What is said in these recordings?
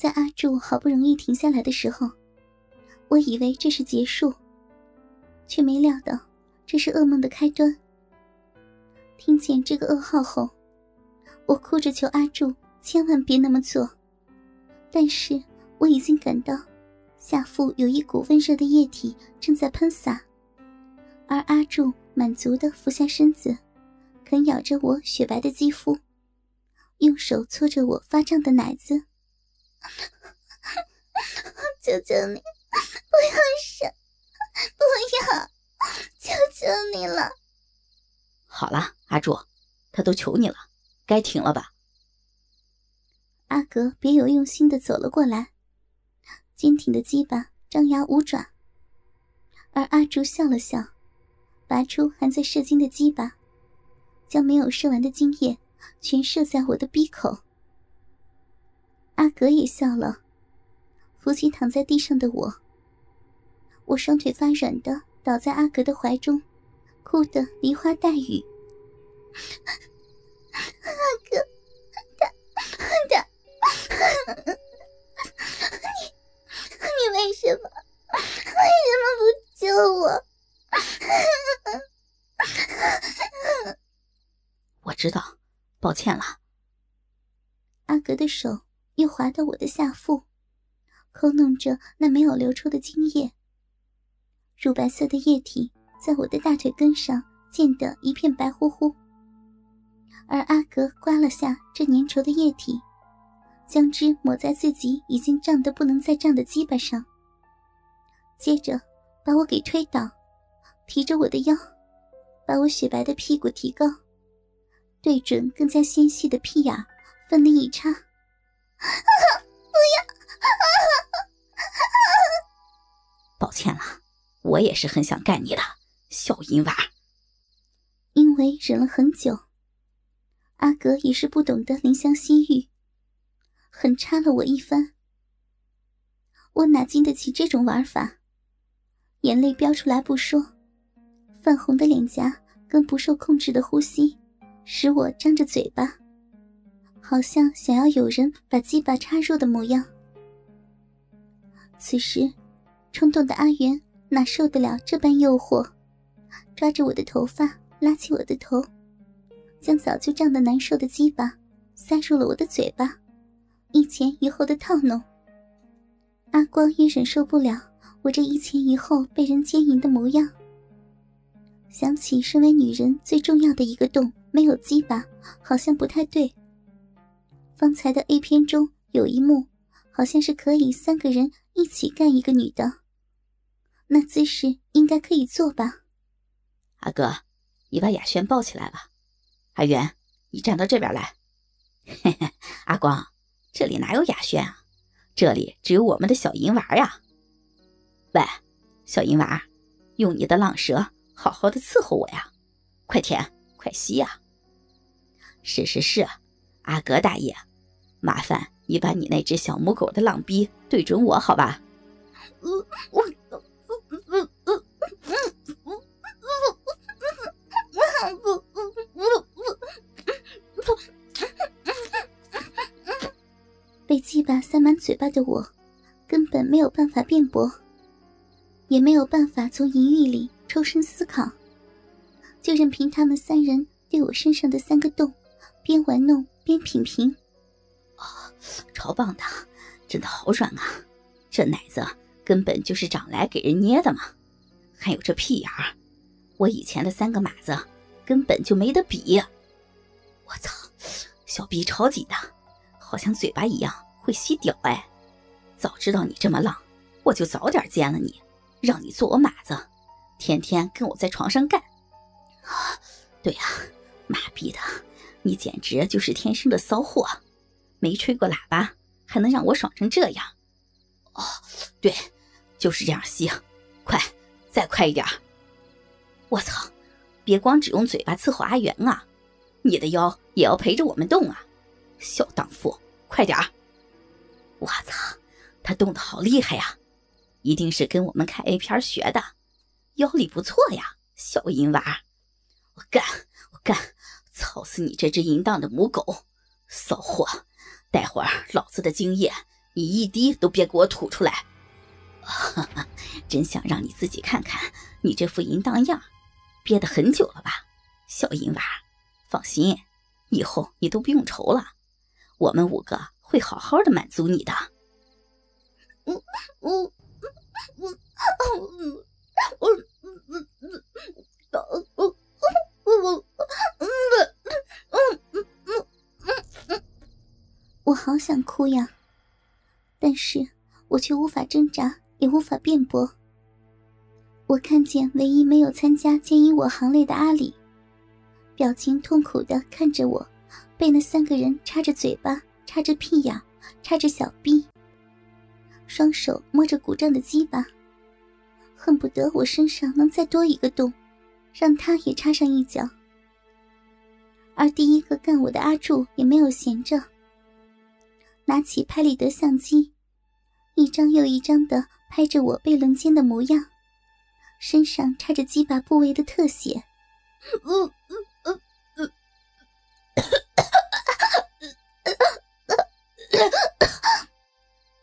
在阿柱好不容易停下来的时候，我以为这是结束，却没料到这是噩梦的开端。听见这个噩耗后，我哭着求阿柱千万别那么做，但是我已经感到下腹有一股温热的液体正在喷洒，而阿柱满足的俯下身子，啃咬着我雪白的肌肤，用手搓着我发胀的奶子。求求你，不要射，不要，求求你了。好了，阿柱，他都求你了，该停了吧？阿格别有用心的走了过来，坚挺的鸡巴张牙舞爪，而阿柱笑了笑，拔出还在射精的鸡巴，将没有射完的精液全射在我的鼻口。阿格也笑了，扶起躺在地上的我。我双腿发软的倒在阿格的怀中，哭得梨花带雨。阿格，他他，你你为什么为什么不救我？我知道，抱歉了。阿格的手。又滑到我的下腹，抠弄着那没有流出的精液。乳白色的液体在我的大腿根上溅得一片白乎乎，而阿格刮了下这粘稠的液体，将之抹在自己已经胀得不能再胀的鸡巴上，接着把我给推倒，提着我的腰，把我雪白的屁股提高，对准更加纤细的屁眼，奋力一插。不要！抱歉了，我也是很想干你的小淫娃。因为忍了很久，阿格也是不懂得怜香惜玉，狠插了我一番。我哪经得起这种玩法？眼泪飙出来不说，泛红的脸颊跟不受控制的呼吸，使我张着嘴巴。好像想要有人把鸡巴插入的模样。此时，冲动的阿元哪受得了这般诱惑，抓着我的头发，拉起我的头，将早就胀得难受的鸡巴塞入了我的嘴巴，一前一后的套弄。阿光也忍受不了我这一前一后被人奸淫的模样，想起身为女人最重要的一个洞没有鸡巴，好像不太对。方才的 A 片中有一幕，好像是可以三个人一起干一个女的，那姿势应该可以做吧？阿哥，你把雅轩抱起来吧。阿元，你站到这边来。嘿嘿，阿光，这里哪有雅轩啊？这里只有我们的小银娃呀。喂，小银娃，用你的浪舌好好的伺候我呀！快舔，快吸呀！是是是，阿哥大爷。麻烦你把你那只小母狗的浪逼对准我，好吧？被鸡巴塞满嘴巴的我，根本没有办法辩驳，也没有办法从淫欲里抽身思考，就任凭他们三人对我身上的三个洞边玩弄边品评。超棒的，真的好软啊！这奶子根本就是长来给人捏的嘛！还有这屁眼儿，我以前的三个马子根本就没得比。我操，小逼超级大，好像嘴巴一样会吸屌哎！早知道你这么浪，我就早点奸了你，让你做我马子，天天跟我在床上干。啊，对呀，妈逼的，你简直就是天生的骚货！没吹过喇叭，还能让我爽成这样？哦，对，就是这样吸，快，再快一点！我操，别光只用嘴巴伺候阿元啊，你的腰也要陪着我们动啊！小荡妇，快点！我操，他动的好厉害呀，一定是跟我们看 A 片学的，腰力不错呀，小淫娃！我干，我干，操死你这只淫荡的母狗，骚货！待会儿老子的精液你一滴都别给我吐出来！哈哈，真想让你自己看看你这副淫荡样，憋得很久了吧，小淫娃。放心，以后你都不用愁了，我们五个会好好的满足你的。我我我好想哭呀，但是我却无法挣扎，也无法辩驳。我看见唯一没有参加建议我行列的阿里，表情痛苦的看着我，被那三个人插着嘴巴、插着屁眼、插着小臂，双手摸着鼓胀的鸡巴，恨不得我身上能再多一个洞，让他也插上一脚。而第一个干我的阿柱也没有闲着。拿起拍立得相机，一张又一张的拍着我被轮奸的模样，身上插着鸡巴部位的特写。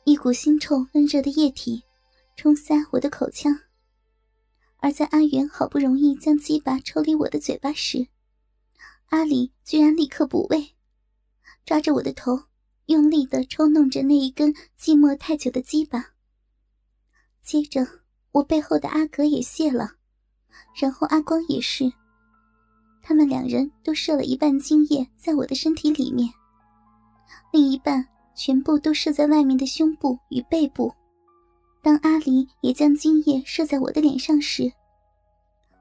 一股腥臭温热的液体冲塞我的口腔，而在阿元好不容易将鸡巴抽离我的嘴巴时，阿里居然立刻补位，抓着我的头。用力的抽弄着那一根寂寞太久的鸡巴，接着我背后的阿格也泄了，然后阿光也是。他们两人都射了一半精液在我的身体里面，另一半全部都射在外面的胸部与背部。当阿离也将精液射在我的脸上时，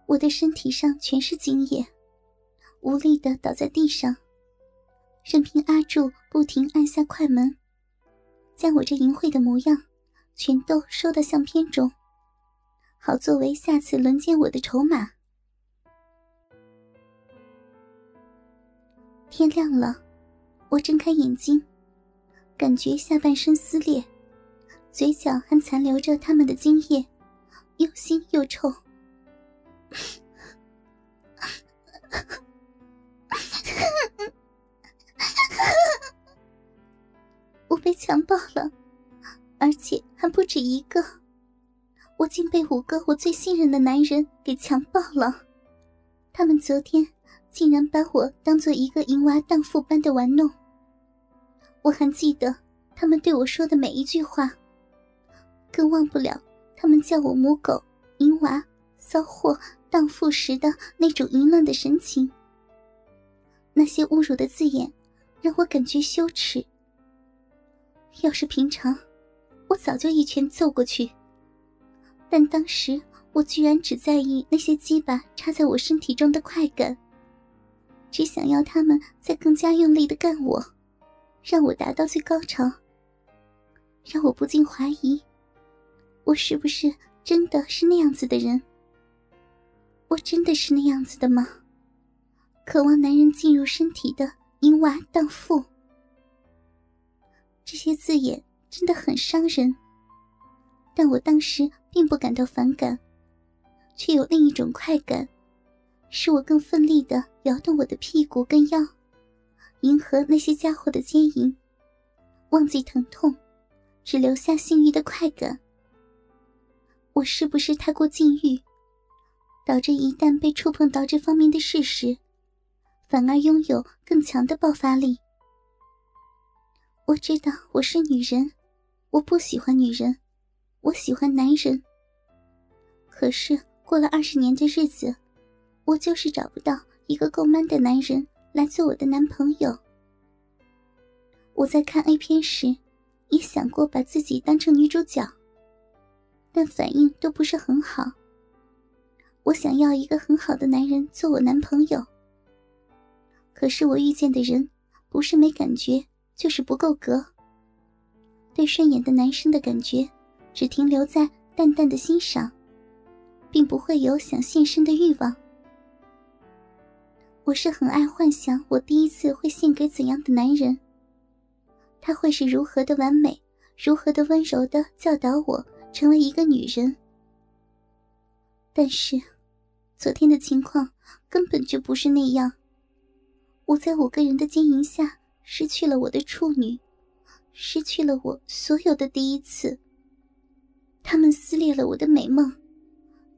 我的身体上全是精液，无力的倒在地上。任凭阿柱不停按下快门，将我这淫秽的模样全都收到相片中，好作为下次轮奸我的筹码。天亮了，我睁开眼睛，感觉下半身撕裂，嘴角还残留着他们的精液，又腥又臭。我被强暴了，而且还不止一个。我竟被五个我最信任的男人给强暴了。他们昨天竟然把我当做一个淫娃荡妇般的玩弄。我还记得他们对我说的每一句话，更忘不了他们叫我母狗、淫娃、骚货、荡妇时的那种淫乱的神情。那些侮辱的字眼，让我感觉羞耻。要是平常，我早就一拳揍过去。但当时我居然只在意那些鸡巴插在我身体中的快感，只想要他们再更加用力的干我，让我达到最高潮。让我不禁怀疑，我是不是真的是那样子的人？我真的是那样子的吗？渴望男人进入身体的淫娃荡妇。这些字眼真的很伤人，但我当时并不感到反感，却有另一种快感，使我更奋力的摇动我的屁股跟腰，迎合那些家伙的奸淫，忘记疼痛，只留下性欲的快感。我是不是太过禁欲，导致一旦被触碰到这方面的事实，反而拥有更强的爆发力？我知道我是女人，我不喜欢女人，我喜欢男人。可是过了二十年的日子，我就是找不到一个够 man 的男人来做我的男朋友。我在看 A 片时，也想过把自己当成女主角，但反应都不是很好。我想要一个很好的男人做我男朋友，可是我遇见的人不是没感觉。就是不够格。对顺眼的男生的感觉，只停留在淡淡的欣赏，并不会有想献身的欲望。我是很爱幻想，我第一次会献给怎样的男人，他会是如何的完美，如何的温柔的教导我成为一个女人。但是，昨天的情况根本就不是那样。我在五个人的经营下。失去了我的处女，失去了我所有的第一次。他们撕裂了我的美梦，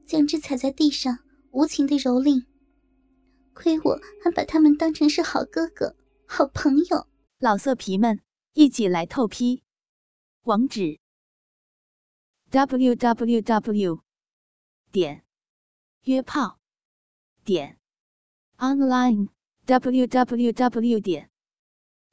将之踩在地上，无情的蹂躏。亏我还把他们当成是好哥哥、好朋友。老色皮们，一起来透批！网址：w w w 点约炮点 online w w w 点